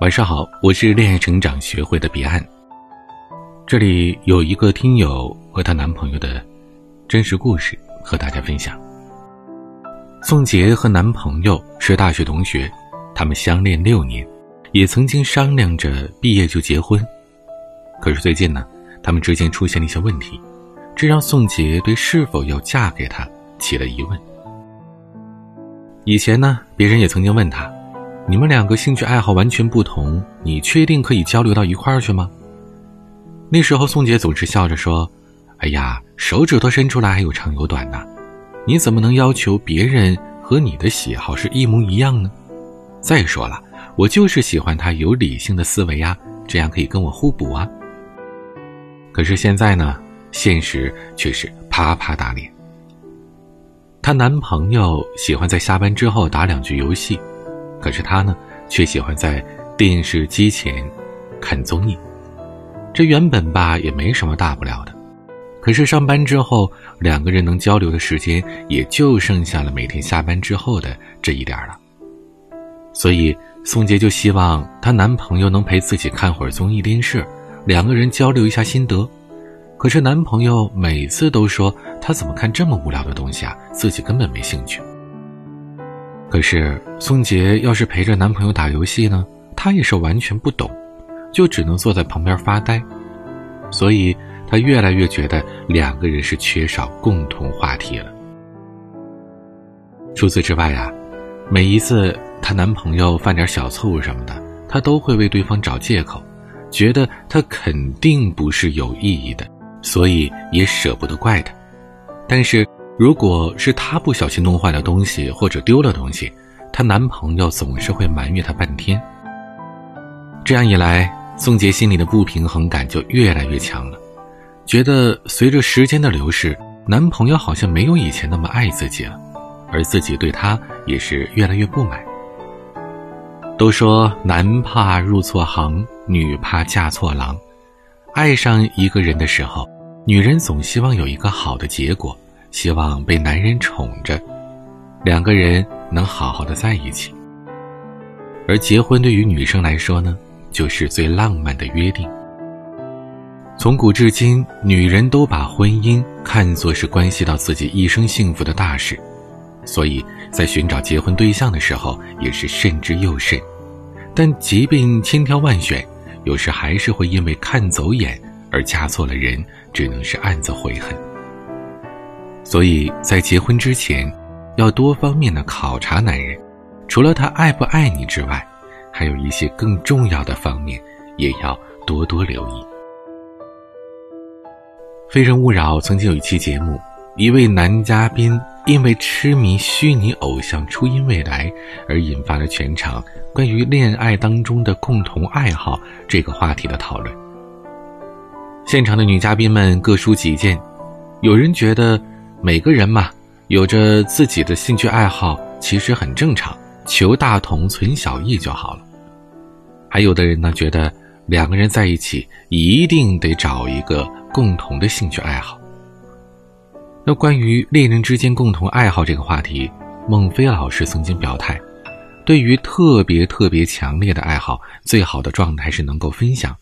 晚上好，我是恋爱成长学会的彼岸。这里有一个听友和她男朋友的真实故事和大家分享。宋杰和男朋友是大学同学，他们相恋六年，也曾经商量着毕业就结婚。可是最近呢，他们之间出现了一些问题，这让宋杰对是否要嫁给他起了疑问。以前呢，别人也曾经问他。你们两个兴趣爱好完全不同，你确定可以交流到一块儿去吗？那时候宋杰总是笑着说：“哎呀，手指头伸出来还有长有短呢，你怎么能要求别人和你的喜好是一模一样呢？再说了，我就是喜欢他有理性的思维呀，这样可以跟我互补啊。”可是现在呢，现实却是啪啪打脸。她男朋友喜欢在下班之后打两局游戏。可是他呢，却喜欢在电视机前看综艺。这原本吧也没什么大不了的，可是上班之后，两个人能交流的时间也就剩下了每天下班之后的这一点了。所以宋杰就希望她男朋友能陪自己看会儿综艺电视，两个人交流一下心得。可是男朋友每次都说他怎么看这么无聊的东西啊，自己根本没兴趣。可是宋杰要是陪着男朋友打游戏呢，她也是完全不懂，就只能坐在旁边发呆。所以她越来越觉得两个人是缺少共同话题了。除此之外啊，每一次她男朋友犯点小错误什么的，她都会为对方找借口，觉得他肯定不是有意义的，所以也舍不得怪他。但是。如果是她不小心弄坏了东西或者丢了东西，她男朋友总是会埋怨她半天。这样一来，宋杰心里的不平衡感就越来越强了，觉得随着时间的流逝，男朋友好像没有以前那么爱自己了，而自己对他也是越来越不满。都说男怕入错行，女怕嫁错郎。爱上一个人的时候，女人总希望有一个好的结果。希望被男人宠着，两个人能好好的在一起。而结婚对于女生来说呢，就是最浪漫的约定。从古至今，女人都把婚姻看作是关系到自己一生幸福的大事，所以在寻找结婚对象的时候也是慎之又慎。但即便千挑万选，有时还是会因为看走眼而嫁错了人，只能是暗自悔恨。所以在结婚之前，要多方面的考察男人，除了他爱不爱你之外，还有一些更重要的方面，也要多多留意。《非诚勿扰》曾经有一期节目，一位男嘉宾因为痴迷虚拟偶像初音未来，而引发了全场关于恋爱当中的共同爱好这个话题的讨论。现场的女嘉宾们各抒己见，有人觉得。每个人嘛，有着自己的兴趣爱好，其实很正常。求大同存小异就好了。还有的人呢，觉得两个人在一起一定得找一个共同的兴趣爱好。那关于恋人之间共同爱好这个话题，孟非老师曾经表态：，对于特别特别强烈的爱好，最好的状态是能够分享，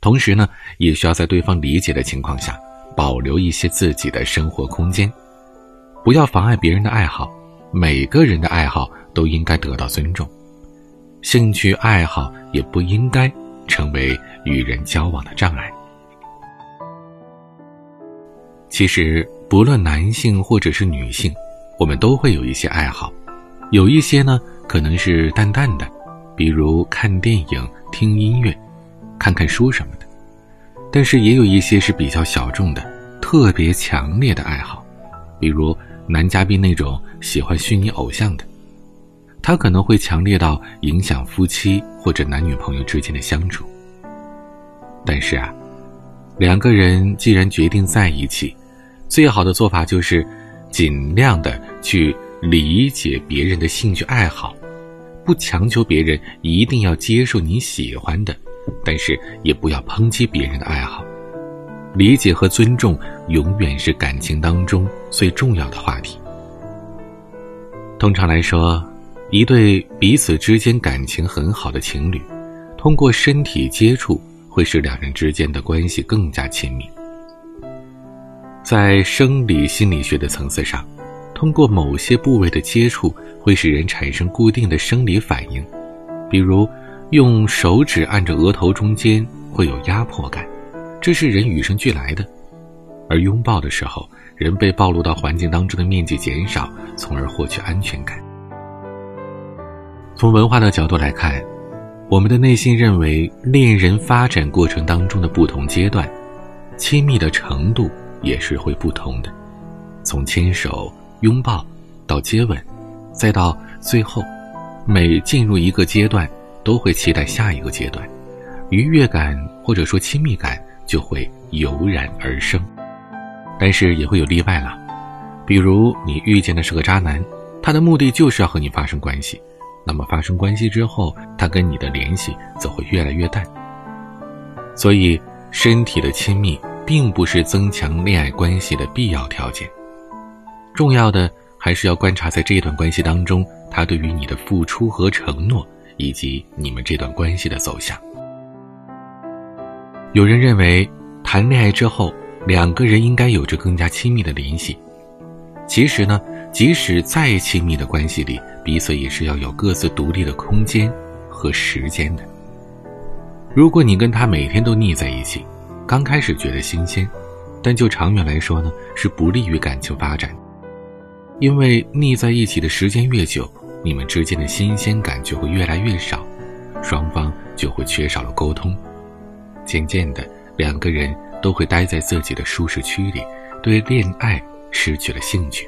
同时呢，也需要在对方理解的情况下。保留一些自己的生活空间，不要妨碍别人的爱好。每个人的爱好都应该得到尊重，兴趣爱好也不应该成为与人交往的障碍。其实，不论男性或者是女性，我们都会有一些爱好，有一些呢可能是淡淡的，比如看电影、听音乐、看看书什么的。但是也有一些是比较小众的、特别强烈的爱好，比如男嘉宾那种喜欢虚拟偶像的，他可能会强烈到影响夫妻或者男女朋友之间的相处。但是啊，两个人既然决定在一起，最好的做法就是尽量的去理解别人的兴趣爱好，不强求别人一定要接受你喜欢的。但是也不要抨击别人的爱好，理解和尊重永远是感情当中最重要的话题。通常来说，一对彼此之间感情很好的情侣，通过身体接触会使两人之间的关系更加亲密。在生理心理学的层次上，通过某些部位的接触会使人产生固定的生理反应，比如用手指按着额头中间会有压迫感，这是人与生俱来的；而拥抱的时候，人被暴露到环境当中的面积减少，从而获取安全感。从文化的角度来看，我们的内心认为恋人发展过程当中的不同阶段，亲密的程度也是会不同的，从牵手。拥抱，到接吻，再到最后，每进入一个阶段，都会期待下一个阶段，愉悦感或者说亲密感就会油然而生。但是也会有例外了，比如你遇见的是个渣男，他的目的就是要和你发生关系，那么发生关系之后，他跟你的联系则会越来越淡。所以，身体的亲密并不是增强恋爱关系的必要条件。重要的还是要观察在这段关系当中，他对于你的付出和承诺，以及你们这段关系的走向。有人认为，谈恋爱之后，两个人应该有着更加亲密的联系。其实呢，即使再亲密的关系里，彼此也是要有各自独立的空间和时间的。如果你跟他每天都腻在一起，刚开始觉得新鲜，但就长远来说呢，是不利于感情发展。因为腻在一起的时间越久，你们之间的新鲜感就会越来越少，双方就会缺少了沟通，渐渐的，两个人都会待在自己的舒适区里，对恋爱失去了兴趣。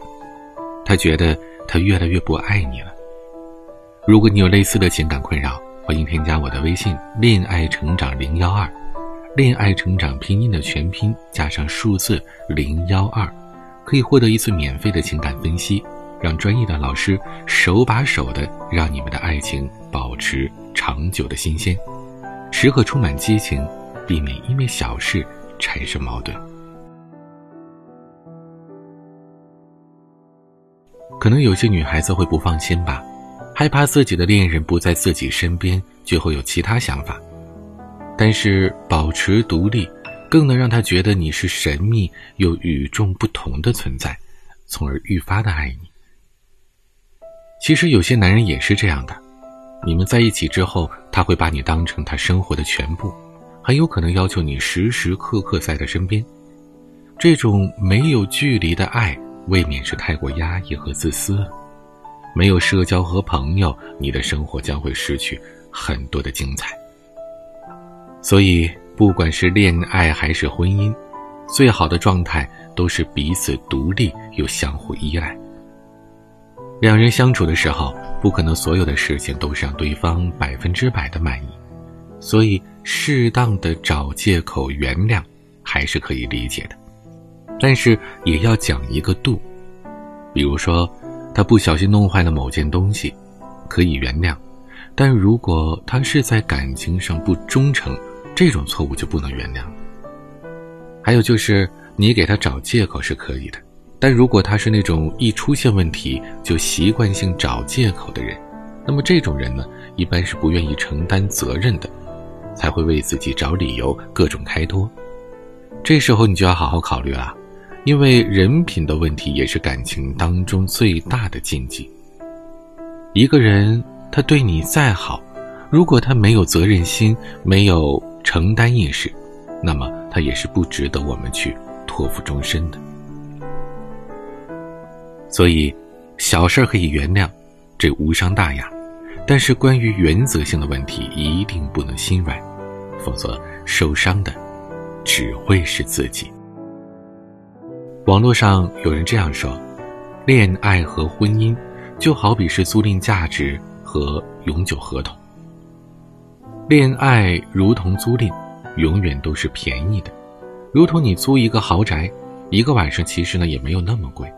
他觉得他越来越不爱你了。如果你有类似的情感困扰，欢迎添加我的微信“恋爱成长零幺二”，恋爱成长拼音的全拼加上数字零幺二。可以获得一次免费的情感分析，让专业的老师手把手的让你们的爱情保持长久的新鲜，时刻充满激情，避免因为小事产生矛盾。可能有些女孩子会不放心吧，害怕自己的恋人不在自己身边就会有其他想法，但是保持独立。更能让他觉得你是神秘又与众不同的存在，从而愈发的爱你。其实有些男人也是这样的，你们在一起之后，他会把你当成他生活的全部，很有可能要求你时时刻刻在他身边。这种没有距离的爱，未免是太过压抑和自私了。没有社交和朋友，你的生活将会失去很多的精彩。所以。不管是恋爱还是婚姻，最好的状态都是彼此独立又相互依赖。两人相处的时候，不可能所有的事情都是让对方百分之百的满意，所以适当的找借口原谅还是可以理解的，但是也要讲一个度。比如说，他不小心弄坏了某件东西，可以原谅，但如果他是在感情上不忠诚，这种错误就不能原谅。还有就是，你给他找借口是可以的，但如果他是那种一出现问题就习惯性找借口的人，那么这种人呢，一般是不愿意承担责任的，才会为自己找理由，各种开脱。这时候你就要好好考虑了，因为人品的问题也是感情当中最大的禁忌。一个人他对你再好，如果他没有责任心，没有。承担意识，那么他也是不值得我们去托付终身的。所以，小事儿可以原谅，这无伤大雅；但是关于原则性的问题，一定不能心软，否则受伤的只会是自己。网络上有人这样说：，恋爱和婚姻就好比是租赁价值和永久合同。恋爱如同租赁，永远都是便宜的，如同你租一个豪宅，一个晚上其实呢也没有那么贵。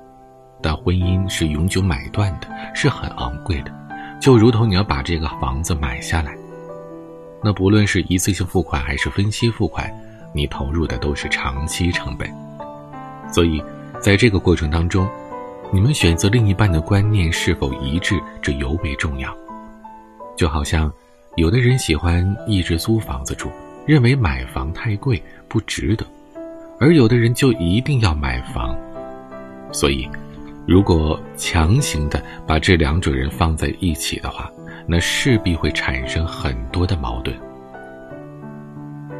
婚姻是永久买断的，是很昂贵的，就如同你要把这个房子买下来，那不论是一次性付款还是分期付款，你投入的都是长期成本。所以，在这个过程当中，你们选择另一半的观念是否一致，这尤为重要。就好像。有的人喜欢一直租房子住，认为买房太贵不值得；而有的人就一定要买房。所以，如果强行的把这两种人放在一起的话，那势必会产生很多的矛盾。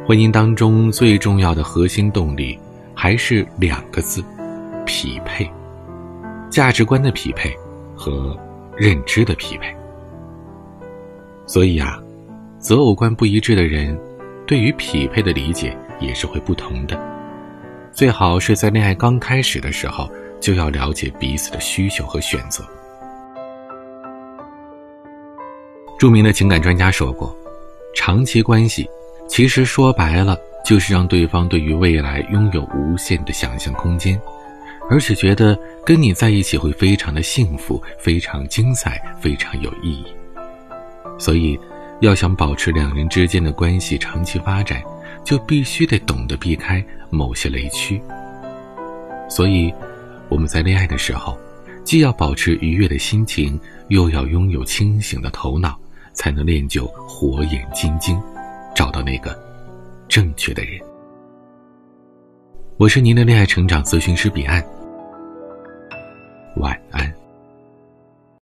婚姻当中最重要的核心动力还是两个字：匹配。价值观的匹配和认知的匹配。所以啊，择偶观不一致的人，对于匹配的理解也是会不同的。最好是在恋爱刚开始的时候就要了解彼此的需求和选择。著名的情感专家说过，长期关系。其实说白了，就是让对方对于未来拥有无限的想象空间，而且觉得跟你在一起会非常的幸福、非常精彩、非常有意义。所以，要想保持两人之间的关系长期发展，就必须得懂得避开某些雷区。所以，我们在恋爱的时候，既要保持愉悦的心情，又要拥有清醒的头脑，才能练就火眼金睛。找到那个正确的人。我是您的恋爱成长咨询师彼岸。晚安。